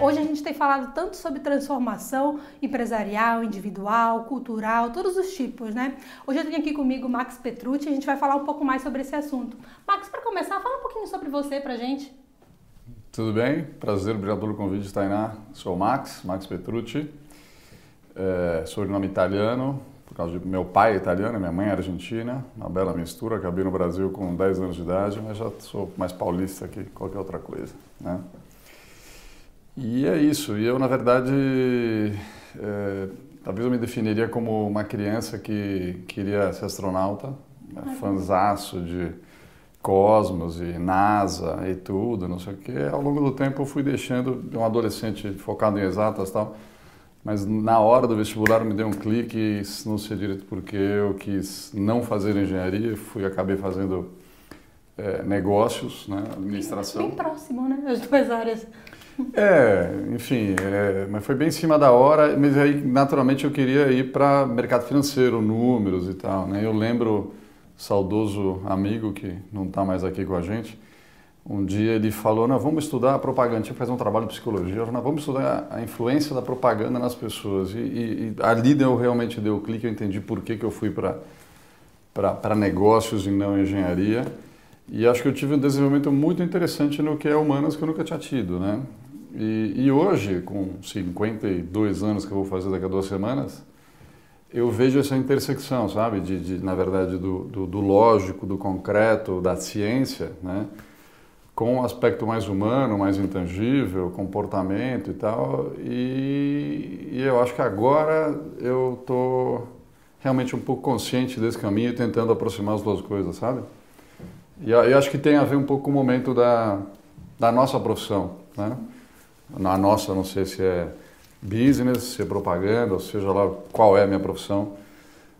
Hoje a gente tem falado tanto sobre transformação empresarial, individual, cultural, todos os tipos, né? Hoje eu tenho aqui comigo o Max Petrucci e a gente vai falar um pouco mais sobre esse assunto. Max, para começar, fala um pouquinho sobre você pra gente. Tudo bem? Prazer, obrigado pelo convite, Tainá. Sou o Max, Max Petrucci. É, sou de nome italiano, por causa de meu pai é italiano, minha mãe é argentina, uma bela mistura. Acabei no Brasil com 10 anos de idade, mas já sou mais paulista que qualquer outra coisa, né? E é isso. E eu, na verdade, é, talvez eu me definiria como uma criança que queria ser astronauta, né? fanzaço de Cosmos e NASA e tudo, não sei o quê. Ao longo do tempo eu fui deixando, de um adolescente focado em exatas e tal, mas na hora do vestibular me deu um clique, não sei direito porque eu quis não fazer engenharia, fui acabei fazendo é, negócios, né, administração. Bem próximo, né, as duas áreas. É, enfim, é, mas foi bem em cima da hora, mas aí naturalmente eu queria ir para mercado financeiro, números e tal, né? Eu lembro saudoso amigo que não está mais aqui com a gente, um dia ele falou, não, vamos estudar a propaganda, tinha que fazer um trabalho de psicologia, não, vamos estudar a influência da propaganda nas pessoas. E, e, e ali deu, realmente deu o clique, eu entendi por que, que eu fui para negócios e não engenharia. E acho que eu tive um desenvolvimento muito interessante no que é humanas que eu nunca tinha tido, né? E, e, hoje, com 52 anos que eu vou fazer daqui a duas semanas, eu vejo essa intersecção, sabe? De, de na verdade, do, do, do, lógico, do concreto, da ciência, né? Com um aspecto mais humano, mais intangível, comportamento e tal. E, e eu acho que agora eu estou realmente um pouco consciente desse caminho e tentando aproximar as duas coisas, sabe? E eu acho que tem a ver um pouco com o momento da, da nossa profissão, né? Na nossa, não sei se é business, se é propaganda, ou seja lá qual é a minha profissão,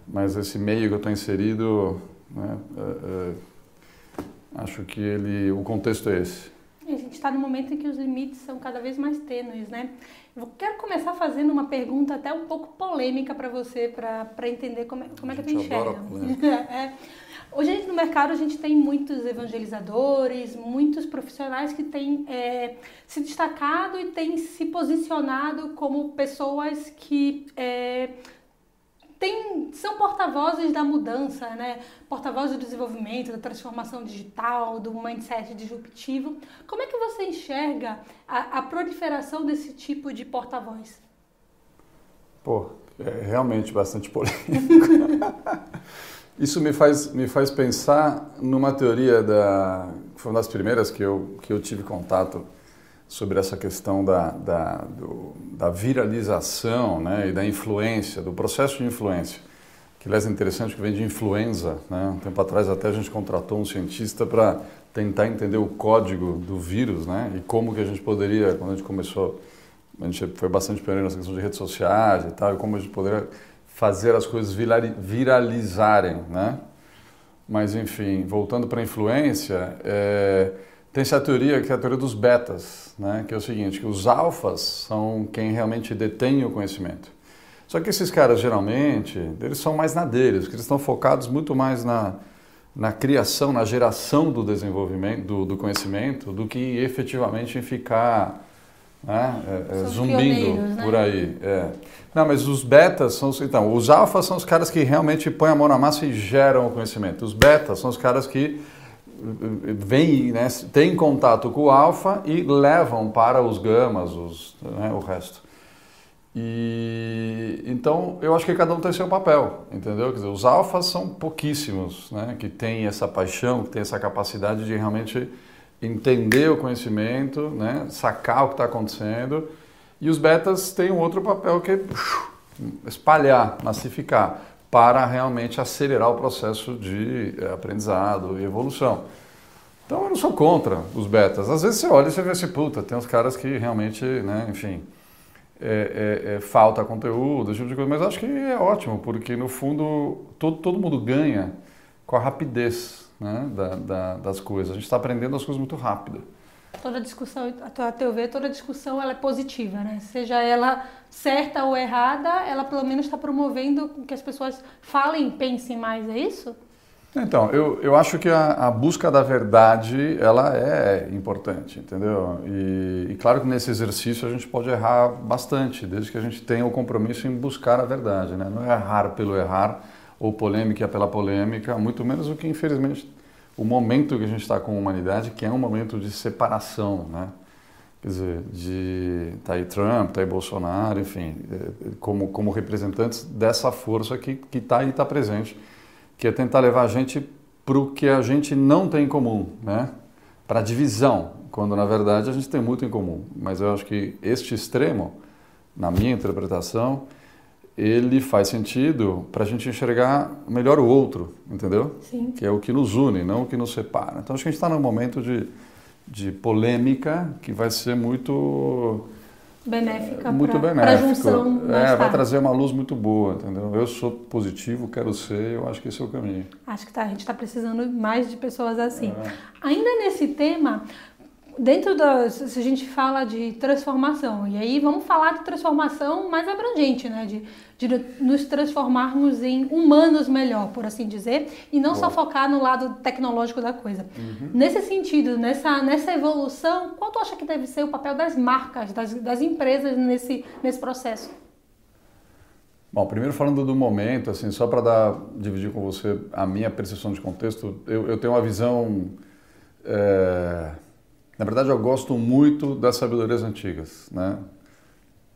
mas esse meio que eu estou inserido, né, é, é, acho que ele, o contexto é esse. A gente está no momento em que os limites são cada vez mais tênues, né? Eu quero começar fazendo uma pergunta até um pouco polêmica para você, para entender como é, como é que enxerga. é. Hoje no mercado a gente tem muitos evangelizadores, muitos profissionais que têm é, se destacado e têm se posicionado como pessoas que é, tem, são porta-vozes da mudança, né? porta-vozes do desenvolvimento, da transformação digital, do mindset disruptivo. Como é que você enxerga a, a proliferação desse tipo de porta-voz? Pô, é realmente bastante polêmico. Isso me faz, me faz pensar numa teoria da, foi uma das primeiras que eu, que eu tive contato sobre essa questão da, da, do, da viralização né, e da influência, do processo de influência. Que, aliás, é interessante que vem de influenza. Né? Um tempo atrás até a gente contratou um cientista para tentar entender o código do vírus né? e como que a gente poderia, quando a gente começou, a gente foi bastante pioneiro nessa questão de redes sociais e tal, e como a gente poderia fazer as coisas viralizarem, né? Mas, enfim, voltando para a influência, é, tem essa teoria que é a teoria dos betas, né? que é o seguinte, que os alfas são quem realmente detém o conhecimento. Só que esses caras, geralmente, eles são mais na deles, porque eles estão focados muito mais na, na criação, na geração do desenvolvimento, do, do conhecimento, do que efetivamente em ficar né? É, é, zumbindo né? por aí. É. Não, mas os betas são então os alfas são os caras que realmente põem a mão na massa e geram o conhecimento. Os betas são os caras que vêm, né, têm contato com o alfa e levam para os gamas, os, né, o resto. E então eu acho que cada um tem seu papel, entendeu? Quer dizer, os alfas são pouquíssimos, né, que têm essa paixão, que têm essa capacidade de realmente entender o conhecimento, né, sacar o que está acontecendo. E os betas têm um outro papel que é espalhar, massificar, para realmente acelerar o processo de eh, aprendizado e evolução. Então eu não sou contra os betas. Às vezes você olha e você vê assim, puta, tem uns caras que realmente, né, enfim, é, é, é, falta conteúdo, esse tipo de coisa. Mas acho que é ótimo, porque no fundo todo, todo mundo ganha com a rapidez né, da, da, das coisas. A gente está aprendendo as coisas muito rápido. Toda discussão, a teu ver, toda discussão ela é positiva, né? Seja ela certa ou errada, ela pelo menos está promovendo que as pessoas falem, pensem mais, é isso? Então, eu, eu acho que a, a, busca da verdade, ela é importante, entendeu? E, e, claro que nesse exercício a gente pode errar bastante, desde que a gente tenha o compromisso em buscar a verdade, né? Não é errar pelo errar, ou polêmica pela polêmica, muito menos o que, infelizmente, o momento que a gente está com a humanidade, que é um momento de separação, né? Quer dizer, de tá aí Trump, tá aí Bolsonaro, enfim, é, como, como representantes dessa força que está aí, está presente que é tentar levar a gente para o que a gente não tem em comum, né? para a divisão, quando na verdade a gente tem muito em comum. Mas eu acho que este extremo, na minha interpretação, ele faz sentido para a gente enxergar melhor o outro, entendeu? Sim. Que é o que nos une, não o que nos separa. Então acho que a gente está num momento de, de polêmica que vai ser muito benéfica muito para a junção. É, vai trazer uma luz muito boa, entendeu? Eu sou positivo, quero ser, eu acho que esse é o caminho. Acho que tá, a gente está precisando mais de pessoas assim. É. Ainda nesse tema, dentro da se a gente fala de transformação e aí vamos falar de transformação mais abrangente né de, de nos transformarmos em humanos melhor por assim dizer e não Boa. só focar no lado tecnológico da coisa uhum. nesse sentido nessa nessa evolução qual tu acha que deve ser o papel das marcas das, das empresas nesse nesse processo Bom, primeiro falando do momento, assim, só para dar dividir com você a minha percepção de contexto, eu, eu tenho uma visão é na verdade, eu gosto muito das sabedorias antigas, né?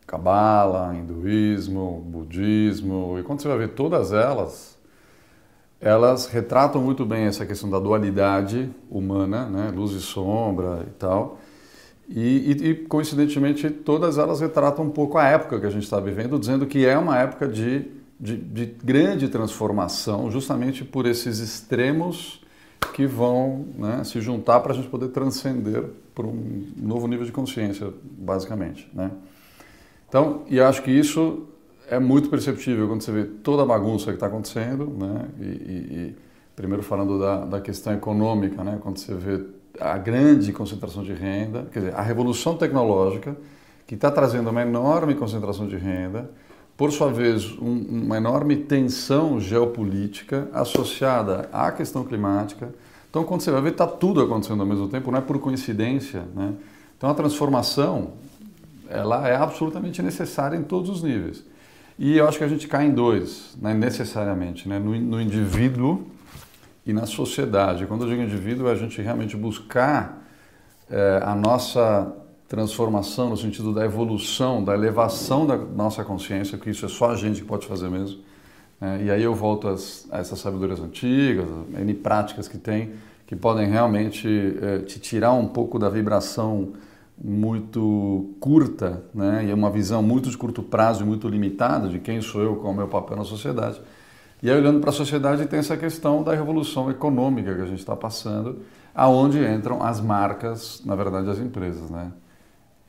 Cabala, hinduísmo, budismo, e quando você vai ver todas elas, elas retratam muito bem essa questão da dualidade humana, né? luz e sombra e tal. E, e, e, coincidentemente, todas elas retratam um pouco a época que a gente está vivendo, dizendo que é uma época de, de, de grande transformação, justamente por esses extremos que vão né, se juntar para a gente poder transcender para um novo nível de consciência, basicamente. Né? Então, e acho que isso é muito perceptível quando você vê toda a bagunça que está acontecendo, né? E, e, e, primeiro falando da, da questão econômica, né? Quando você vê a grande concentração de renda, quer dizer, a revolução tecnológica que está trazendo uma enorme concentração de renda, por sua vez, um, uma enorme tensão geopolítica associada à questão climática. Então, quando você vai ver, está tudo acontecendo ao mesmo tempo, não é por coincidência. Né? Então, a transformação ela é absolutamente necessária em todos os níveis. E eu acho que a gente cai em dois, né, necessariamente, né, no, no indivíduo e na sociedade. Quando eu digo indivíduo, é a gente realmente buscar é, a nossa transformação no sentido da evolução, da elevação da nossa consciência, que isso é só a gente que pode fazer mesmo. É, e aí eu volto às, a essas sabedorias antigas, N práticas que tem, que podem realmente é, te tirar um pouco da vibração muito curta, né? e uma visão muito de curto prazo e muito limitada de quem sou eu, qual é o meu papel na sociedade. E aí, olhando para a sociedade, tem essa questão da revolução econômica que a gente está passando, aonde entram as marcas, na verdade, as empresas. Né?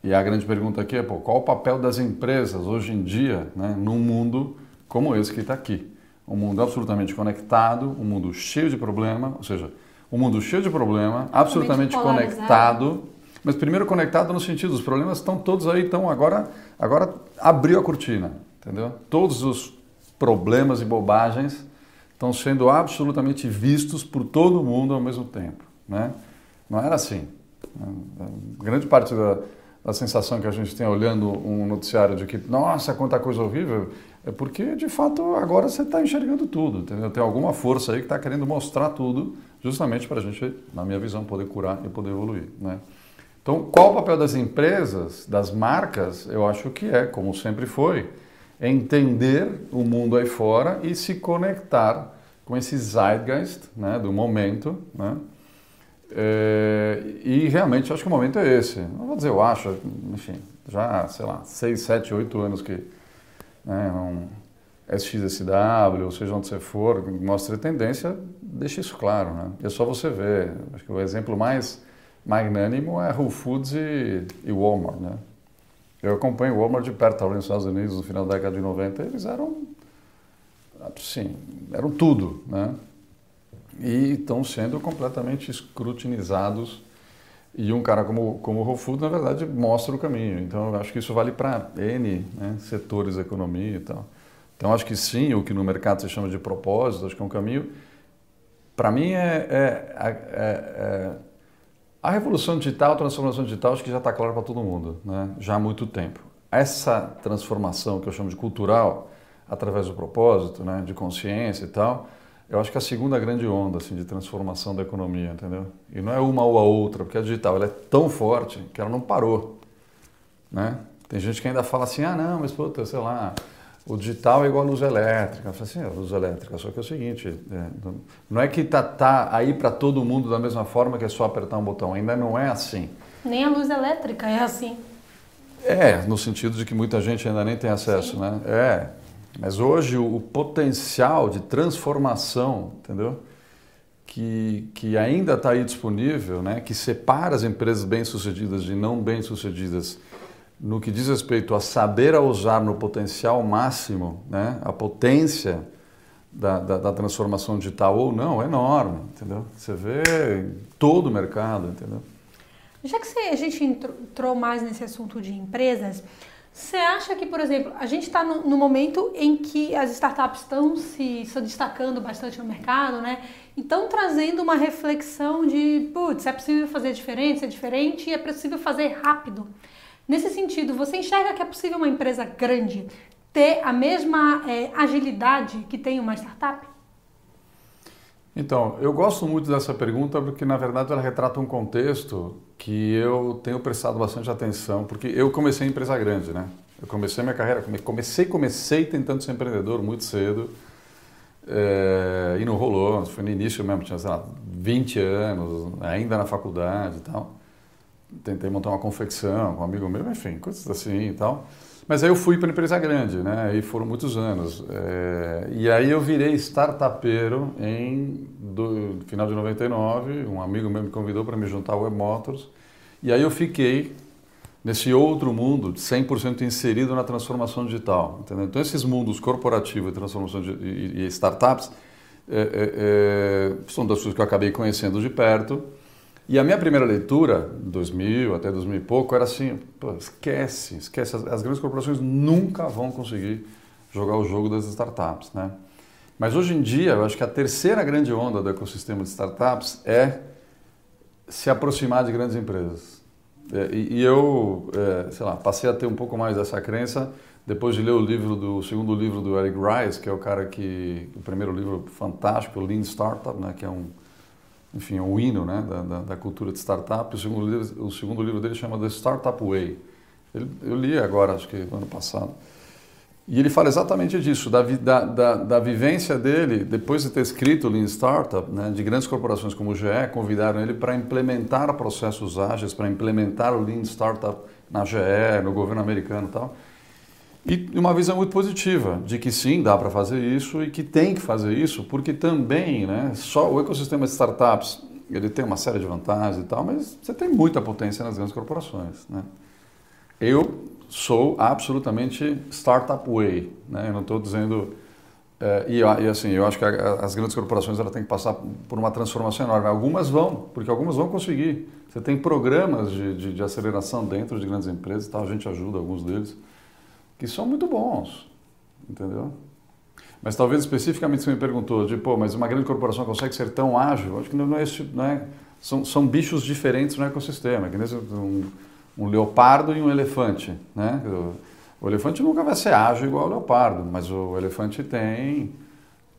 E a grande pergunta aqui é, pô, qual o papel das empresas hoje em dia, né, num mundo como esse que está aqui? Um mundo absolutamente conectado, um mundo cheio de problema, ou seja, um mundo cheio de problema, absolutamente conectado, mas primeiro conectado no sentido, os problemas estão todos aí, então agora, agora abriu a cortina, entendeu? Todos os problemas e bobagens estão sendo absolutamente vistos por todo mundo ao mesmo tempo, né? Não era assim. Grande parte da, a sensação que a gente tem olhando um noticiário de que, nossa, quanta coisa horrível, é porque, de fato, agora você está enxergando tudo, entendeu? Tem alguma força aí que está querendo mostrar tudo, justamente para a gente, na minha visão, poder curar e poder evoluir, né? Então, qual o papel das empresas, das marcas? Eu acho que é, como sempre foi, entender o mundo aí fora e se conectar com esse zeitgeist né, do momento, né? É, e realmente acho que o momento é esse. Não vou dizer eu acho, enfim, já, sei lá, 6, 7, 8 anos que né, um SXSW, ou seja onde você for, mostra tendência, deixa isso claro. Né? É só você ver. Acho que o exemplo mais magnânimo é Whole Foods e, e Walmart. Né? Eu acompanho o Walmart de perto, ali nos Estados Unidos, no final da década de 90, eles eram, sim, eram tudo. Né? E estão sendo completamente escrutinizados. E um cara como, como o Whole na verdade, mostra o caminho. Então, eu acho que isso vale para N né, setores da economia e tal. Então, acho que sim, o que no mercado se chama de propósito, acho que é um caminho para mim é, é, é, é, a revolução digital, a transformação digital, acho que já está claro para todo mundo, né? já há muito tempo. Essa transformação que eu chamo de cultural, através do propósito, né? de consciência e tal, eu acho que é a segunda grande onda assim, de transformação da economia, entendeu? E não é uma ou a outra, porque a digital ela é tão forte que ela não parou. Né? Tem gente que ainda fala assim, ah não, mas puta, sei lá, o digital é igual a luz elétrica. Eu falo assim, é luz elétrica, só que é o seguinte, é, não é que tá, tá aí para todo mundo da mesma forma que é só apertar um botão, ainda não é assim. Nem a luz elétrica é assim. É, no sentido de que muita gente ainda nem tem acesso, Sim. né? É, mas hoje o, potencial de transformação, entendeu? Que, que ainda está aí disponível, né? que separa as empresas bem-sucedidas de não bem-sucedidas no que diz respeito a saber usar no potencial máximo, né? a potência da, da, da, transformação digital ou não, é enorme, entendeu? Você vê todo o mercado, entendeu? Já que a gente entrou mais nesse assunto de empresas, você acha que, por exemplo, a gente está no, no, momento em que as startups estão se, se, destacando bastante no mercado, né? E estão trazendo uma reflexão de, putz, é possível fazer diferente, ser diferente e é possível fazer rápido. Nesse sentido, você enxerga que é possível uma empresa grande ter a mesma é, agilidade que tem uma startup? Então, eu gosto muito dessa pergunta porque, na verdade, ela retrata um contexto que eu tenho prestado bastante atenção, porque eu comecei em empresa grande, né? Eu comecei minha carreira, comecei, comecei tentando ser empreendedor muito cedo é, e não rolou, foi no início mesmo, tinha, sei lá, 20 anos, ainda na faculdade e tal. Tentei montar uma confecção com um amigo meu, enfim, coisas assim e tal. Mas aí eu fui para empresa grande, né? Aí foram muitos anos. É, e aí eu virei startupeiro em do, final de 99. Um amigo meu me convidou para me juntar ao Web Motors. E aí eu fiquei nesse outro mundo 100% inserido na transformação digital. Entendeu? Então esses mundos corporativo e transformação de, e, e startups é, é, é, são das coisas que eu acabei conhecendo de perto. E a minha primeira leitura, 2000 até 2000 e pouco, era assim, esquece, esquece, as, as, grandes corporações nunca vão conseguir jogar o jogo das startups, né? Mas hoje em dia, eu acho que a terceira grande onda do ecossistema de startups é se aproximar de grandes empresas. É, e, e, eu, é, sei lá, passei a ter um pouco mais dessa crença depois de ler o livro do o segundo livro do Eric Rice, que é o cara que o primeiro livro fantástico, Lean Startup, né, que é um enfim, é um hino né, da, da, da, cultura de startup. O segundo, livro, o segundo livro dele chama The Startup Way. Ele, eu li agora, acho que no ano passado. E ele fala exatamente disso, da, da, da, vivência dele, depois de ter escrito Lean Startup, né, de grandes corporações como o GE, convidaram ele para implementar processos ágeis, para implementar o Lean Startup na GE, no governo americano e tal. E uma visão muito positiva de que sim, dá para fazer isso e que tem que fazer isso, porque também, né, só o ecossistema de startups, ele tem uma série de vantagens e tal, mas você tem muita potência nas grandes corporações, né? Eu sou absolutamente startup way, né? Eu não estou dizendo é, e, e, assim, eu acho que a, as grandes corporações ela têm que passar por uma transformação enorme. Algumas vão, porque algumas vão conseguir. Você tem programas de, de, de aceleração dentro de grandes empresas, tal, a gente ajuda alguns deles que são muito bons, entendeu? Mas talvez especificamente você me perguntou de, pô, mas uma grande corporação consegue ser tão ágil? Acho que não é esse, é, são, são bichos diferentes no ecossistema, que um, um leopardo e um elefante, né? O elefante nunca vai ser ágil igual ao leopardo, mas o elefante tem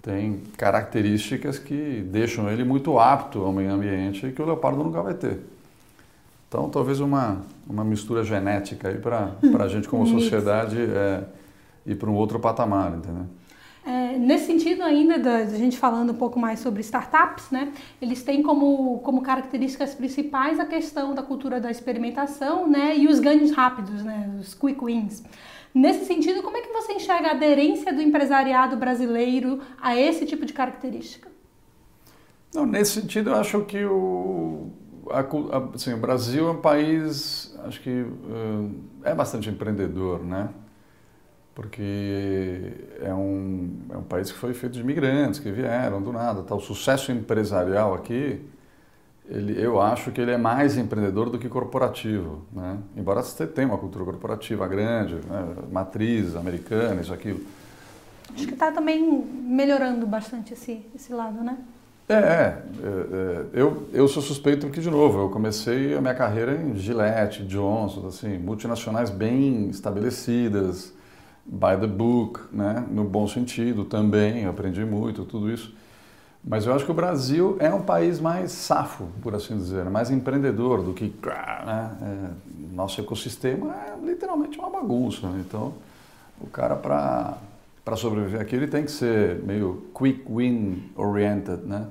tem características que deixam ele muito apto ao meio ambiente que o leopardo nunca vai ter. Então, talvez uma, uma mistura genética aí para a gente como sociedade é, ir para um outro patamar, entendeu? É, nesse sentido ainda, da, da, gente falando um pouco mais sobre startups, né, eles têm como, como características principais a questão da cultura da experimentação né, e os ganhos rápidos, né, os quick wins. Nesse sentido, como é que você enxerga a aderência do empresariado brasileiro a esse tipo de característica? Não, nesse sentido, eu acho que o, assim, o Brasil é um país, acho que uh, é bastante empreendedor, né? Porque é um, é um país que foi feito de imigrantes que vieram do nada. Tá? O sucesso empresarial aqui, ele, eu acho que ele é mais empreendedor do que corporativo, né? Embora você tenha uma cultura corporativa grande, né? matriz americana, isso, aquilo. Acho que está também melhorando bastante esse, esse lado, né? É, é, é, eu, eu sou suspeito porque, de novo, eu comecei a minha carreira em Gillette, Johnson, assim, multinacionais bem estabelecidas, by the book, né, no bom sentido também, eu aprendi muito, tudo isso. Mas eu acho que o Brasil é um país mais safo, por assim dizer, mais empreendedor do que. Né? É, nosso ecossistema é literalmente uma bagunça. Né? Então, o cara, para sobreviver aqui, ele tem que ser meio quick win oriented. Né?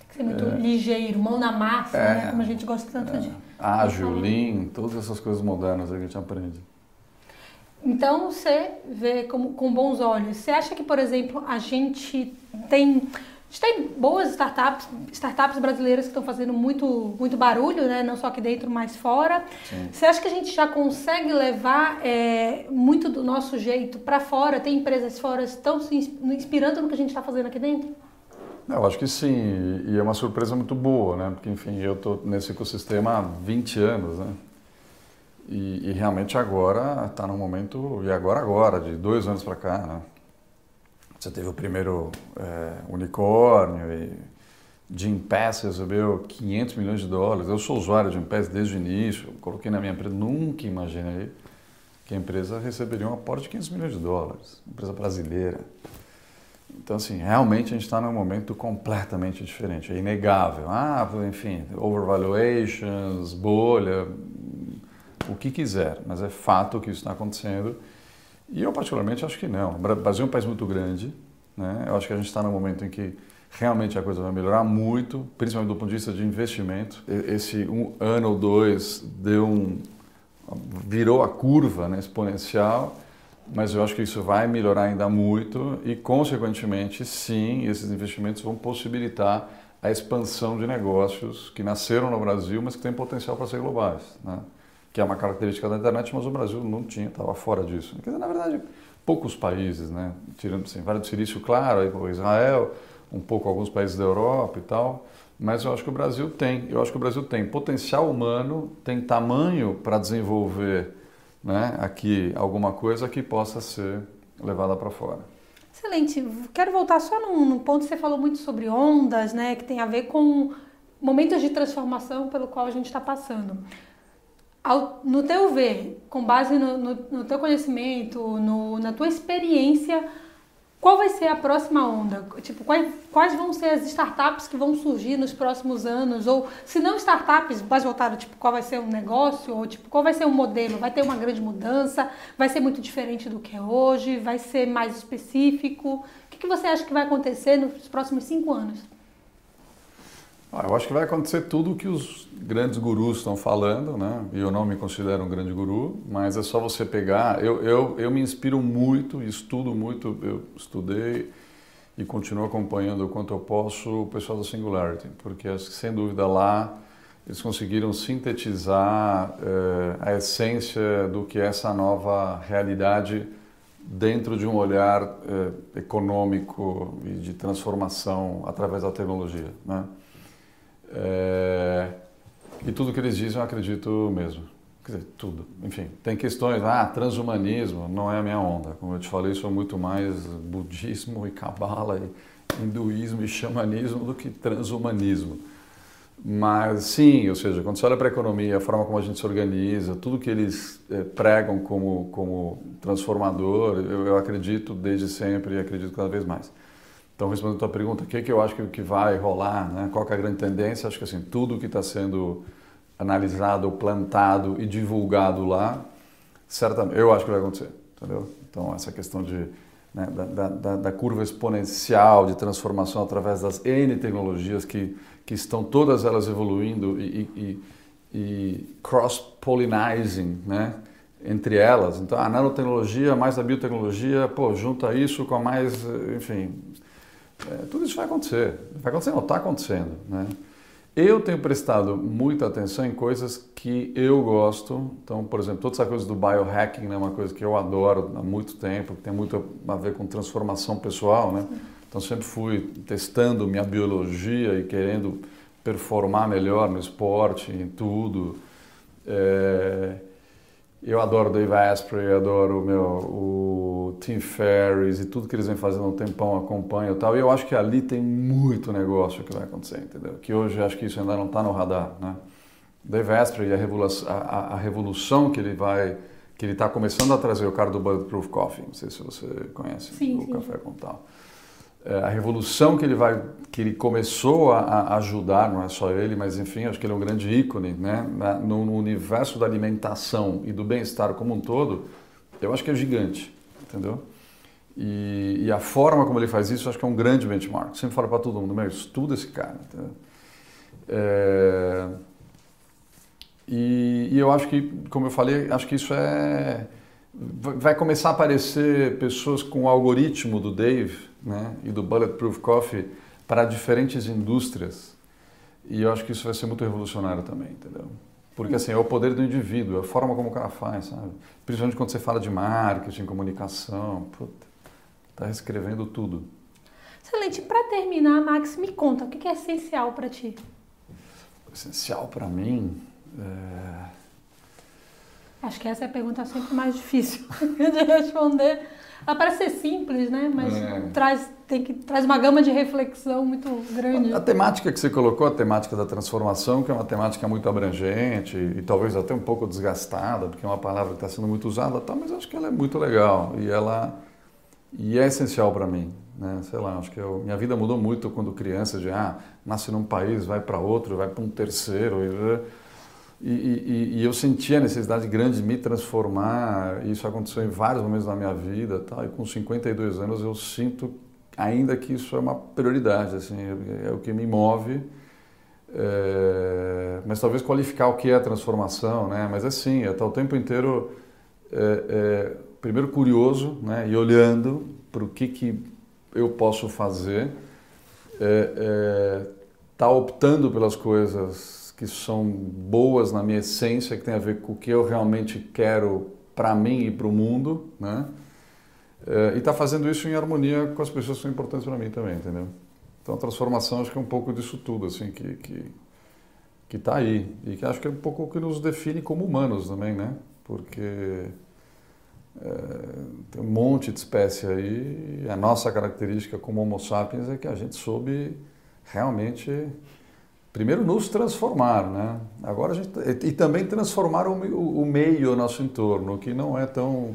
Tem que ser muito é, ligeiro, mão na massa, é, né? como a gente gosta tanto é, de. Ágil, lean, todas essas coisas modernas que a gente aprende. Então você vê com, com bons olhos. Você acha que, por exemplo, a gente tem gente tem boas startups, startups brasileiras que estão fazendo muito, muito barulho, né? não só aqui dentro, mas fora. Sim. Você acha que a gente já consegue levar é, muito do nosso jeito para fora? Tem empresas fora que estão se inspirando no que a gente está fazendo aqui dentro? Eu acho que sim, e é uma surpresa muito boa, né? Porque, enfim, eu estou nesse ecossistema há 20 anos, né? E, e realmente agora está num momento, e agora, agora, de dois anos para cá, né? Você teve o primeiro é, unicórnio e Jim Pass recebeu 500 milhões de dólares. Eu sou usuário de Jim Pass desde o início, coloquei na minha empresa, nunca imaginei que a empresa receberia um aporte de 500 milhões de dólares, empresa brasileira. Então, assim, realmente a gente está num momento completamente diferente, é inegável. Ah, enfim, overvaluations, bolha, o que quiser, mas é fato que isso está acontecendo e eu, particularmente, acho que não. O Brasil é um país muito grande. Né? Eu acho que a gente está num momento em que realmente a coisa vai melhorar muito, principalmente do ponto de vista de investimento. Esse um ano ou dois deu um, virou a curva né, exponencial, mas eu acho que isso vai melhorar ainda muito e, consequentemente, sim, esses investimentos vão possibilitar a expansão de negócios que nasceram no Brasil, mas que têm potencial para ser globais. Né? Que é uma característica da internet, mas o Brasil não tinha, estava fora disso. Quer dizer, na verdade, poucos países, né? tirando assim, Vale do Silício, claro, aí Israel, um pouco alguns países da Europa e tal, mas eu acho que o Brasil tem, eu acho que o Brasil tem potencial humano, tem tamanho para desenvolver né, aqui alguma coisa que possa ser levada para fora. Excelente. Quero voltar só num, num ponto que você falou muito sobre ondas, né, que tem a ver com momentos de transformação pelo qual a gente está passando. Ao, no teu ver, com base no, no, no teu conhecimento, no, na tua experiência, qual vai ser a próxima onda? Tipo, quais, quais, vão ser as startups que vão surgir nos próximos anos? Ou, se não startups, mais voltado, tipo, qual vai ser um negócio? Ou, tipo, qual vai ser um modelo? Vai ter uma grande mudança? Vai ser muito diferente do que é hoje? Vai ser mais específico? O que, que você acha que vai acontecer nos próximos cinco anos? Ah, eu acho que vai acontecer tudo o que os grandes gurus estão falando, né? E eu não me considero um grande guru, mas é só você pegar. Eu, eu, eu me inspiro muito, estudo muito, eu estudei e continuo acompanhando o quanto eu posso o pessoal da Singularity, porque sem dúvida lá eles conseguiram sintetizar eh, a essência do que é essa nova realidade dentro de um olhar eh, econômico e de transformação através da tecnologia, né? É, e tudo que eles dizem eu acredito mesmo. Quer dizer, tudo. Enfim, tem questões, ah, transhumanismo não é a minha onda. Como eu te falei, sou muito mais budismo e cabala, e hinduísmo e xamanismo do que transhumanismo. Mas sim, ou seja, quando você olha para a economia, a forma como a gente se organiza, tudo que eles é, pregam como, como transformador, eu, eu acredito desde sempre e acredito cada vez mais. Então, respondendo a tua pergunta, o que, que eu acho que, que vai rolar, né? qual é a grande tendência? Acho que assim, tudo que está sendo analisado, plantado e divulgado lá, certamente, eu acho que vai acontecer, entendeu? Então, essa questão de, né, da, da, da, curva exponencial de transformação através das N tecnologias que, que estão todas elas evoluindo e, e, e cross-pollinizing, né? entre elas. Então, a nanotecnologia mais a biotecnologia, pô, junta isso com a mais, enfim, é, tudo isso vai acontecer. Vai acontecer, não, está acontecendo. Né? Eu tenho prestado muita atenção em coisas que eu gosto. Então, por exemplo, toda essa coisa do biohacking é né, uma coisa que eu adoro há muito tempo, que tem muito a ver com transformação pessoal. Né? Então, sempre fui testando minha biologia e querendo performar melhor no esporte, em tudo. É... Eu adoro Dave Asprey, adoro meu, o Tim Ferriss e tudo que eles vêm fazendo há um tempão, acompanho e tal. E eu acho que ali tem muito negócio que vai acontecer, entendeu? Que hoje acho que isso ainda não está no radar, né? Dave Asprey e a revolução, a, a revolução que ele vai, que ele está começando a trazer, o cara do Bulletproof Coffee, não sei se você conhece sim, o sim. café com tal. É, a revolução que ele vai, que ele começou a, a, ajudar, não é só ele, mas enfim, acho que ele é um grande ícone, né? no, no universo da alimentação e do bem-estar como um todo, eu acho que é gigante, entendeu? E, e, a forma como ele faz isso, acho que é um grande benchmark. Sempre falo para todo mundo, meu, estuda esse cara. É, e, e, eu acho que, como eu falei, acho que isso é. Vai começar a aparecer pessoas com o algoritmo do Dave né, e do Bulletproof Coffee para diferentes indústrias. E eu acho que isso vai ser muito revolucionário também, entendeu? Porque assim, é o poder do indivíduo, é a forma como o cara faz, sabe? Principalmente quando você fala de marketing, comunicação, puta, tá reescrevendo tudo. Excelente. Para terminar, Max, me conta, o que é essencial para ti? Essencial para mim, é... Acho que essa é a pergunta sempre mais difícil de responder. Ela parece ser simples, né? Mas é. traz, tem que, traz uma gama de reflexão muito grande. A, a, temática que você colocou, a temática da transformação, que é uma temática muito abrangente e, e talvez até um pouco desgastada, porque é uma palavra que está sendo muito usada, tá, mas acho que ela é muito legal e ela e é essencial para mim. Né? Sei lá, acho que eu, minha vida mudou muito quando criança, de ah, nasce num país, vai para outro, vai para um terceiro. E, e, e, e, eu senti a necessidade grande de me transformar. Isso aconteceu em vários momentos da minha vida. Tá? E com 52 anos eu sinto ainda que isso é uma prioridade. Assim, é, o que me move. É, mas talvez qualificar o que é a transformação. Né? Mas assim, é estar o tempo inteiro, é, é, primeiro curioso né? e olhando para o que, que eu posso fazer. Estar tá optando pelas coisas que são boas na minha essência, que tem a ver com o que eu realmente quero para mim e para o mundo, né? É, e está fazendo isso em harmonia com as pessoas que são importantes para mim também, entendeu? Então a transformação acho que é um pouco disso tudo, assim, que que que está aí e que acho que é um pouco o que nos define como humanos também, né? Porque é, tem um monte de espécie aí e a nossa característica como Homo sapiens é que a gente soube realmente primeiro nos transformar, né? Agora a gente e também transformar o, o, meio, o nosso entorno, que não é tão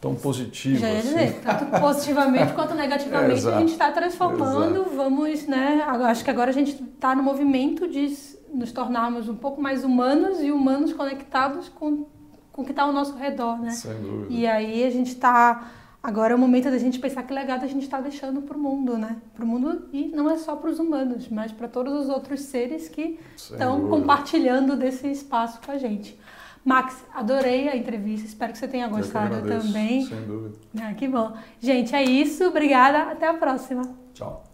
tão positivo. Já ia assim. dizer, tanto positivamente quanto negativamente é, a gente está transformando. Exato. Vamos, né? Acho que agora a gente está no movimento de nos tornarmos um pouco mais humanos e humanos conectados com, com o que está ao nosso redor, né? Sem dúvida. E aí a gente está Agora é o momento da gente pensar que legado a gente está deixando para o mundo, né? Para o mundo e não é só para os humanos, mas para todos os outros seres que estão compartilhando desse espaço com a gente. Max, adorei a entrevista, espero que você tenha gostado também. Sem dúvida. Ah, que bom. Gente, é isso. Obrigada. Até a próxima. Tchau.